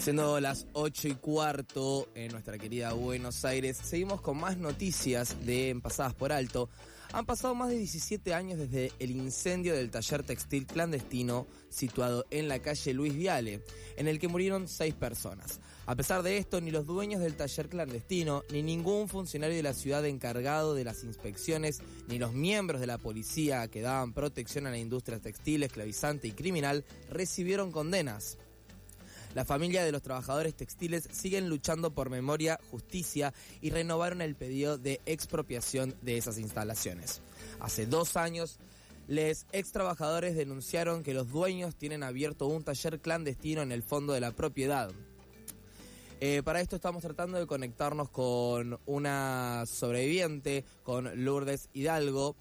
Siendo las 8 y cuarto en nuestra querida Buenos Aires, seguimos con más noticias de Pasadas por Alto. Han pasado más de 17 años desde el incendio del taller textil clandestino situado en la calle Luis Viale, en el que murieron seis personas. A pesar de esto, ni los dueños del taller clandestino, ni ningún funcionario de la ciudad encargado de las inspecciones, ni los miembros de la policía que daban protección a la industria textil, esclavizante y criminal recibieron condenas. La familia de los trabajadores textiles siguen luchando por memoria, justicia y renovaron el pedido de expropiación de esas instalaciones. Hace dos años, los ex trabajadores denunciaron que los dueños tienen abierto un taller clandestino en el fondo de la propiedad. Eh, para esto estamos tratando de conectarnos con una sobreviviente, con Lourdes Hidalgo.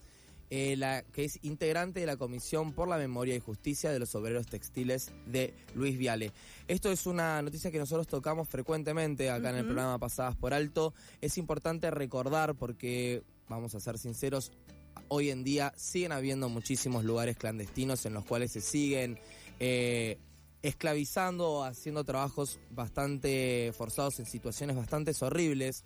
Eh, la, que es integrante de la Comisión por la Memoria y Justicia de los Obreros Textiles de Luis Viale. Esto es una noticia que nosotros tocamos frecuentemente acá en el programa Pasadas por Alto. Es importante recordar porque, vamos a ser sinceros, hoy en día siguen habiendo muchísimos lugares clandestinos en los cuales se siguen... Eh, esclavizando o haciendo trabajos bastante forzados en situaciones bastante horribles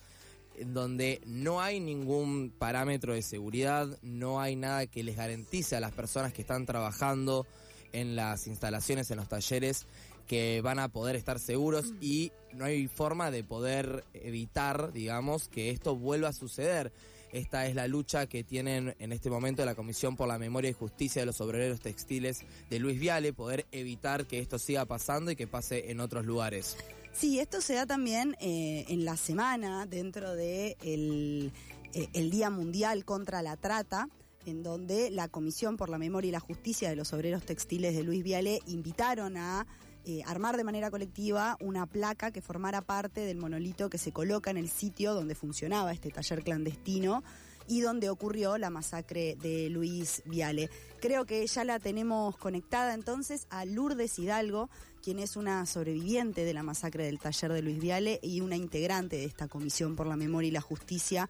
en donde no hay ningún parámetro de seguridad, no hay nada que les garantice a las personas que están trabajando en las instalaciones, en los talleres, que van a poder estar seguros mm. y no hay forma de poder evitar, digamos, que esto vuelva a suceder. Esta es la lucha que tienen en este momento la Comisión por la Memoria y Justicia de los Obreros Textiles de Luis Viale, poder evitar que esto siga pasando y que pase en otros lugares. Sí, esto se da también eh, en la semana dentro de eh, Día Mundial contra la Trata en donde la Comisión por la Memoria y la Justicia de los Obreros Textiles de Luis Viale invitaron a eh, armar de manera colectiva una placa que formara parte del monolito que se coloca en el sitio donde funcionaba este taller clandestino y donde ocurrió la masacre de Luis Viale. Creo que ya la tenemos conectada entonces a Lourdes Hidalgo, quien es una sobreviviente de la masacre del taller de Luis Viale y una integrante de esta Comisión por la Memoria y la Justicia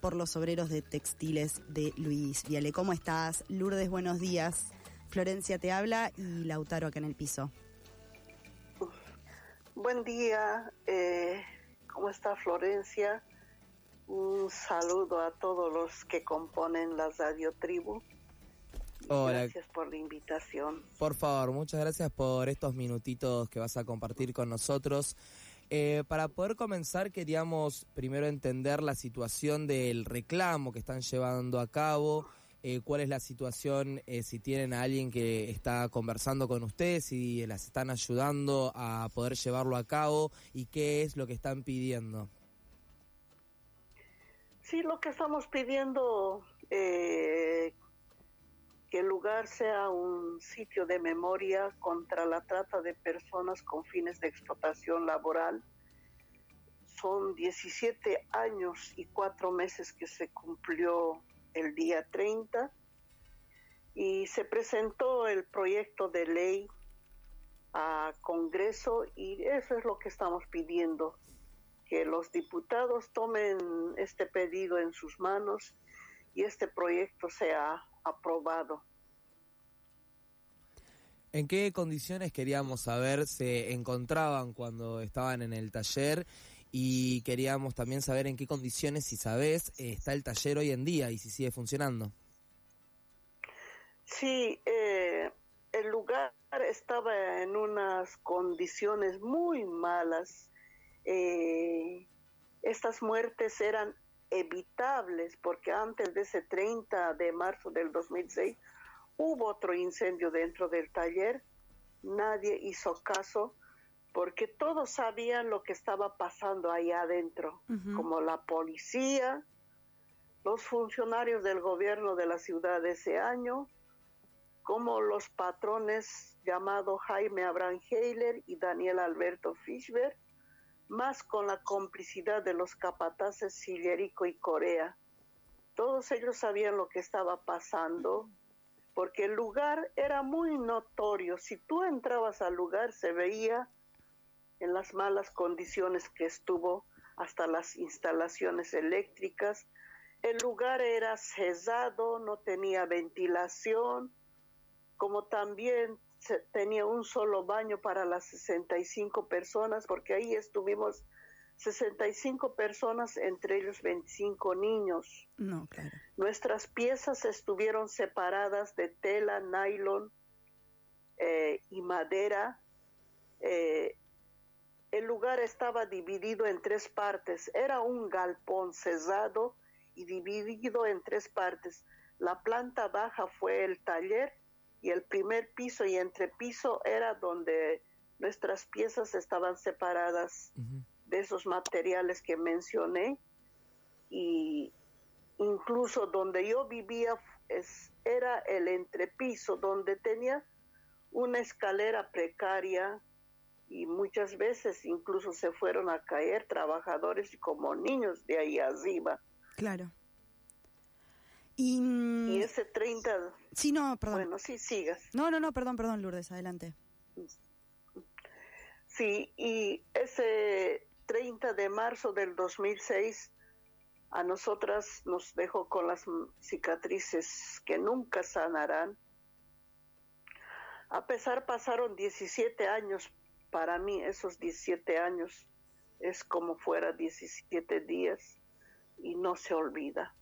por los obreros de textiles de Luis Viale. ¿Cómo estás? Lourdes, buenos días. Florencia te habla y Lautaro acá en el piso. Buen día, eh, ¿cómo está Florencia? Un saludo a todos los que componen la Radio Tribu. Gracias por la invitación. Por favor, muchas gracias por estos minutitos que vas a compartir con nosotros. Eh, para poder comenzar, queríamos primero entender la situación del reclamo que están llevando a cabo. Eh, cuál es la situación, eh, si tienen a alguien que está conversando con ustedes, si las están ayudando a poder llevarlo a cabo y qué es lo que están pidiendo. Sí, lo que estamos pidiendo, eh, que el lugar sea un sitio de memoria contra la trata de personas con fines de explotación laboral. Son 17 años y cuatro meses que se cumplió el día 30 y se presentó el proyecto de ley a Congreso y eso es lo que estamos pidiendo, que los diputados tomen este pedido en sus manos y este proyecto sea aprobado. ¿En qué condiciones queríamos saber se encontraban cuando estaban en el taller? Y queríamos también saber en qué condiciones, si sabes, está el taller hoy en día y si sigue funcionando. Sí, eh, el lugar estaba en unas condiciones muy malas. Eh, estas muertes eran evitables porque antes de ese 30 de marzo del 2006 hubo otro incendio dentro del taller, nadie hizo caso porque todos sabían lo que estaba pasando allá adentro, como la policía, los funcionarios del gobierno de la ciudad de ese año, como los patrones llamados Jaime Abraham Heiler y Daniel Alberto Fischberg, más con la complicidad de los capataces Sillerico y Corea. Todos ellos sabían lo que estaba pasando, porque el lugar era muy notorio. Si tú entrabas al lugar, se veía en las malas condiciones que estuvo hasta las instalaciones eléctricas. El lugar era cesado, no tenía ventilación, como también tenía un solo baño para las 65 personas, porque ahí estuvimos 65 personas, entre ellos 25 niños. No, claro. Nuestras piezas estuvieron separadas de tela, nylon eh, y madera. Eh, el lugar estaba dividido en tres partes. Era un galpón cesado y dividido en tres partes. La planta baja fue el taller y el primer piso y entrepiso era donde nuestras piezas estaban separadas de esos materiales que mencioné y incluso donde yo vivía es, era el entrepiso donde tenía una escalera precaria y muchas veces incluso se fueron a caer trabajadores como niños de ahí arriba. Claro. Y, mm, y ese 30... Sí, no, perdón. Bueno, sí, sigas. No, no, no, perdón, perdón, Lourdes, adelante. Sí, y ese 30 de marzo del 2006 a nosotras nos dejó con las cicatrices que nunca sanarán. A pesar pasaron 17 años, para mí esos 17 años es como fuera 17 días y no se olvida.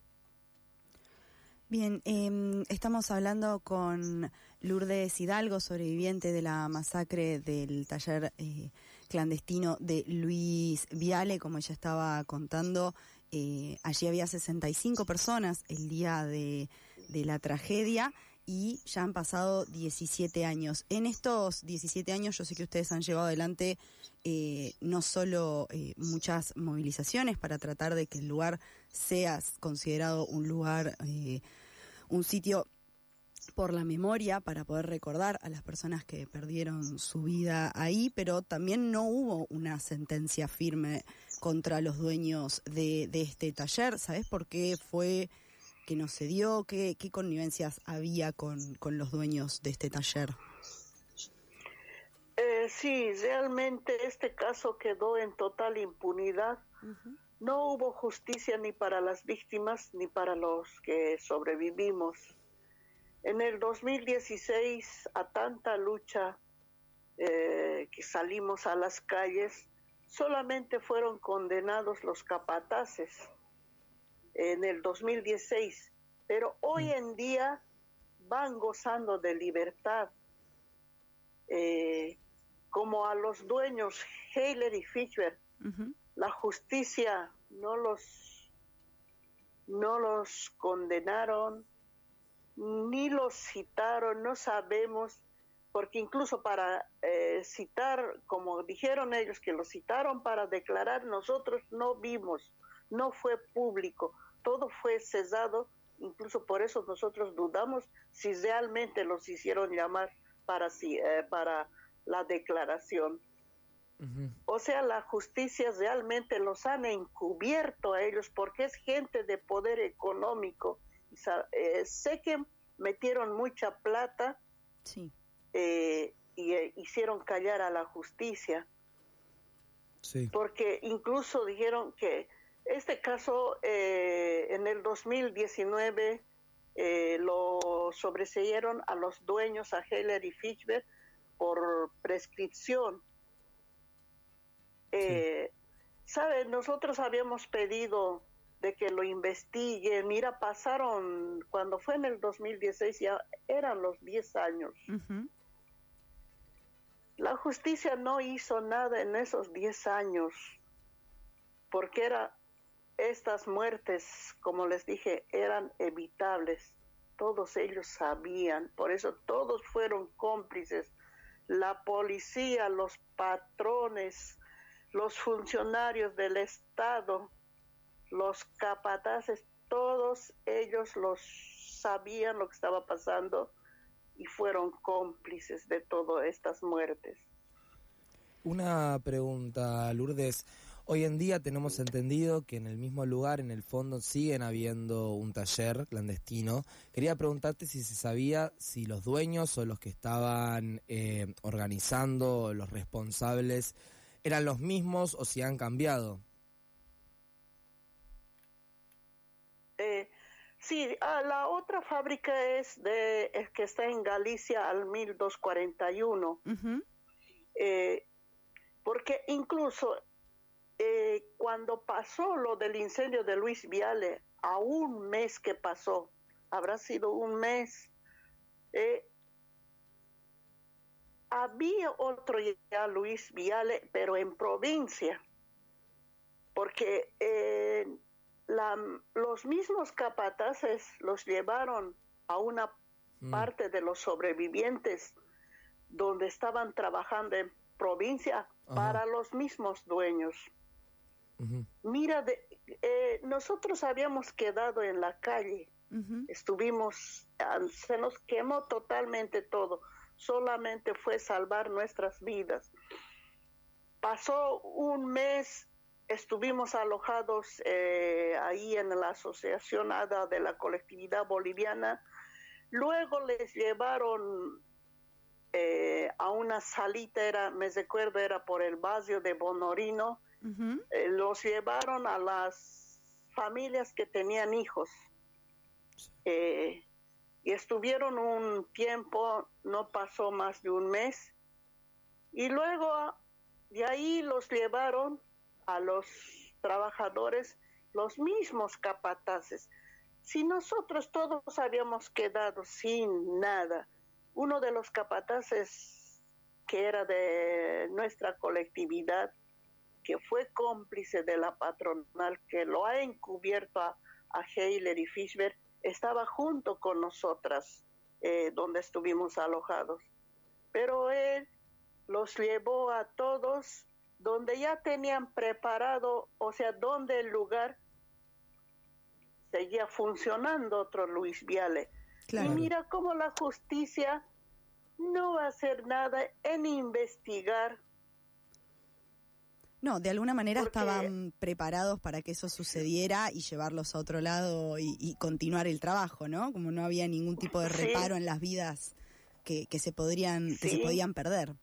Bien, eh, estamos hablando con Lourdes Hidalgo, sobreviviente de la masacre del taller eh, clandestino de Luis Viale, como ella estaba contando. Eh, allí había 65 personas el día de, de la tragedia y ya han pasado 17 años. En estos 17 años yo sé que ustedes han llevado adelante eh, no solo eh, muchas movilizaciones para tratar de que el lugar sea considerado un lugar, eh, un sitio por la memoria para poder recordar a las personas que perdieron su vida ahí, pero también no hubo una sentencia firme contra los dueños de, de este taller. ¿Sabes por qué fue que no se dio? ¿Qué, qué connivencias había con, con los dueños de este taller? Eh, sí, realmente este caso quedó en total impunidad. No hubo justicia ni para las víctimas ni para los que sobrevivimos. En el 2016, a tanta lucha eh, que salimos a las calles, solamente fueron condenados los capataces en el 2016, pero hoy en día van gozando de libertad. Eh, como a los dueños Heiler y Fischer, la justicia no los no los condenaron ni los citaron, no sabemos, porque incluso para eh, citar, como dijeron ellos que los citaron para declarar, nosotros no vimos, no fue público, todo fue cesado, incluso por eso nosotros dudamos si realmente los hicieron llamar para, eh, para la declaración. O sea, la justicia realmente los han encubierto a ellos porque es gente de poder económico. Eh, sé que metieron mucha plata sí. eh, y eh, hicieron callar a la justicia. Sí. Porque incluso dijeron que este caso eh, en el 2019 eh, lo sobreseyeron a los dueños, a Heller y Fischberg, por prescripción. Eh, ¿Sabe? Nosotros habíamos pedido de que lo investiguen. Mira, pasaron, cuando fue en el 2016, ya eran los 10 años. La justicia no hizo nada en esos 10 años, porque era estas muertes, como les dije, eran evitables. Todos ellos sabían, por eso todos fueron cómplices la policía, los patrones, los funcionarios del Estado, los capataces, todos ellos los sabían lo que estaba pasando y fueron cómplices de todas estas muertes. Una pregunta, Lourdes. Hoy en día tenemos entendido que en el mismo lugar, en el fondo, siguen habiendo un taller clandestino. Quería preguntarte si se sabía si los dueños o los que estaban eh, organizando, los responsables, eran los mismos o si han cambiado. Eh, Sí, ah, la otra fábrica es de es que está en Galicia al 1241. eh, porque incluso cuando pasó lo del incendio de Luis Viale, a un mes que pasó, habrá sido un mes, eh, había otro ya Luis Viale, pero en provincia, porque eh, la, los mismos capataces los llevaron a una mm. parte de los sobrevivientes donde estaban trabajando en provincia para los mismos dueños. Mira, de, eh, nosotros habíamos quedado en la calle, estuvimos, ah, se nos quemó totalmente todo, solamente fue salvar nuestras vidas. Pasó un mes, estuvimos alojados eh, ahí en la Asociación ADA de la colectividad boliviana, luego les llevaron eh, a una salita, era, me recuerdo, era por el barrio de Bonorino, eh, los llevaron a las familias que tenían hijos. Eh, y estuvieron un tiempo, no pasó más de un mes, y luego de ahí los llevaron a los trabajadores, los mismos capataces. Si nosotros todos habíamos quedado sin nada, uno de los capataces que era de nuestra colectividad, que fue cómplice de la patronal, que lo ha encubierto a, a Heiler y Fischberg, estaba junto con nosotras eh, donde estuvimos alojados. Pero él los llevó a todos donde ya tenían preparado, o sea, donde el lugar seguía funcionando otro Luis Viale. Y mira cómo la justicia no va a hacer nada en investigar no, de alguna manera estaban preparados para que eso sucediera y llevarlos a otro lado y, continuar el trabajo, ¿no? Como no había ningún tipo de reparo en las vidas que, se podrían que se podían perder.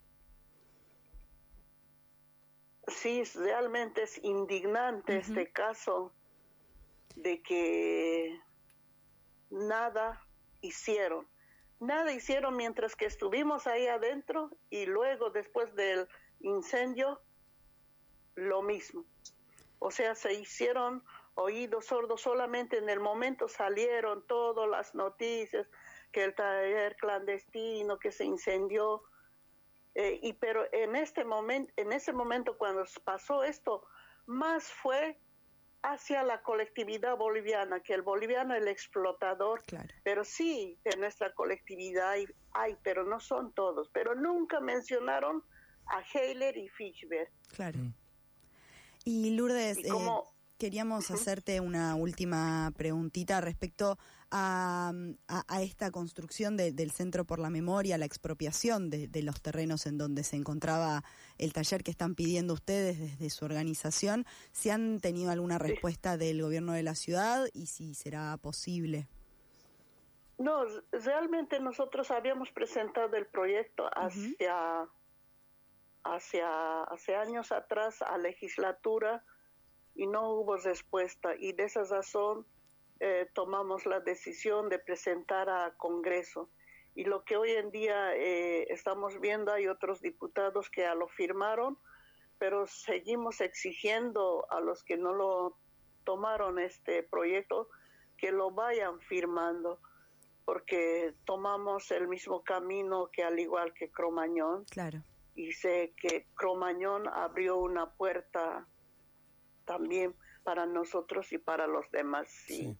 Sí, realmente es indignante este caso de que nada hicieron. Nada hicieron mientras que estuvimos ahí adentro y luego después del incendio lo mismo. O sea, se hicieron oídos sordos solamente en el momento salieron todas las noticias que el taller clandestino que se incendió eh, y pero en este momento en ese momento cuando pasó esto más fue hacia la colectividad boliviana que el boliviano el explotador. Pero sí de nuestra colectividad hay, hay, pero no son todos. Pero nunca mencionaron a Heiler y Fischberg. Claro Y Lourdes, eh, queríamos hacerte una última preguntita respecto a, esta construcción del Centro por la Memoria, la expropiación de, los terrenos en donde se encontraba el taller que están pidiendo ustedes desde su organización. ¿Si han tenido alguna respuesta del gobierno de la ciudad y si será posible? No, realmente nosotros habíamos presentado el proyecto hacia hacia hace años atrás a legislatura y no hubo respuesta y de esa razón eh, tomamos la decisión de presentar a Congreso. Y lo que hoy en día eh, estamos viendo, hay otros diputados que ya lo firmaron, pero seguimos exigiendo a los que no lo tomaron este proyecto que lo vayan firmando, porque tomamos el mismo camino que al igual que Cromañón. Claro y sé que Cromañón abrió una puerta también para nosotros y para los demás. Sí.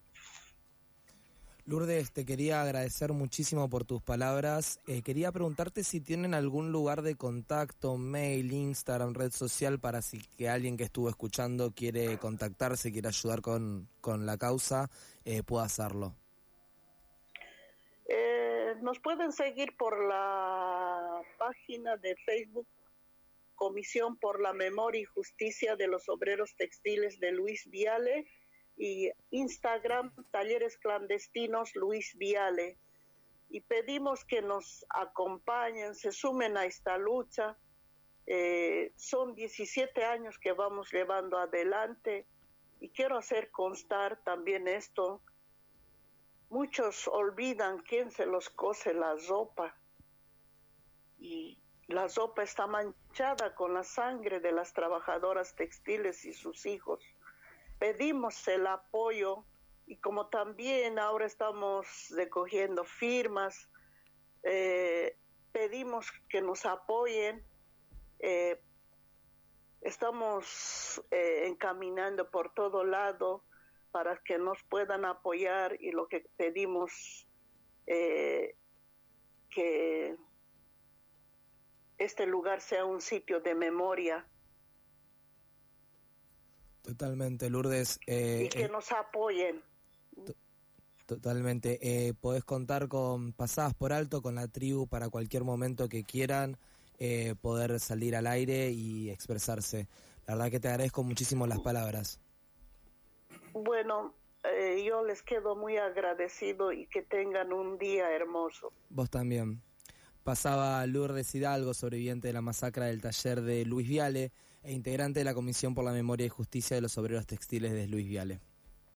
Lourdes, te quería agradecer muchísimo por tus palabras. Eh, quería preguntarte si tienen algún lugar de contacto, mail, Instagram, red social, para si que alguien que estuvo escuchando quiere contactarse, quiere ayudar con, con la causa, eh, pueda hacerlo. Nos pueden seguir por la página de Facebook Comisión por la Memoria y Justicia de los Obreros Textiles de Luis Viale y Instagram Talleres Clandestinos Luis Viale. Y pedimos que nos acompañen, se sumen a esta lucha. Eh, son 17 años que vamos llevando adelante y quiero hacer constar también esto muchos olvidan quién se los cose la ropa y la ropa está manchada con la sangre de las trabajadoras textiles y sus hijos. Pedimos el apoyo y como también ahora estamos recogiendo firmas, eh, pedimos que nos apoyen. Eh, estamos eh, encaminando por todo lado para que nos puedan apoyar y lo que pedimos que este lugar sea un sitio de memoria. Totalmente, Lourdes. y que nos apoyen. Totalmente. Eh, podés contar con pasadas por alto con la tribu para cualquier momento que quieran eh, poder salir al aire y expresarse. La verdad que te agradezco muchísimo las palabras. Bueno, eh, yo les quedo muy agradecido y que tengan un día hermoso. Vos también. Pasaba Lourdes Hidalgo, sobreviviente de la masacre del taller de Luis Viale e integrante de la Comisión por la Memoria y Justicia de los Obreros Textiles de Luis Viale.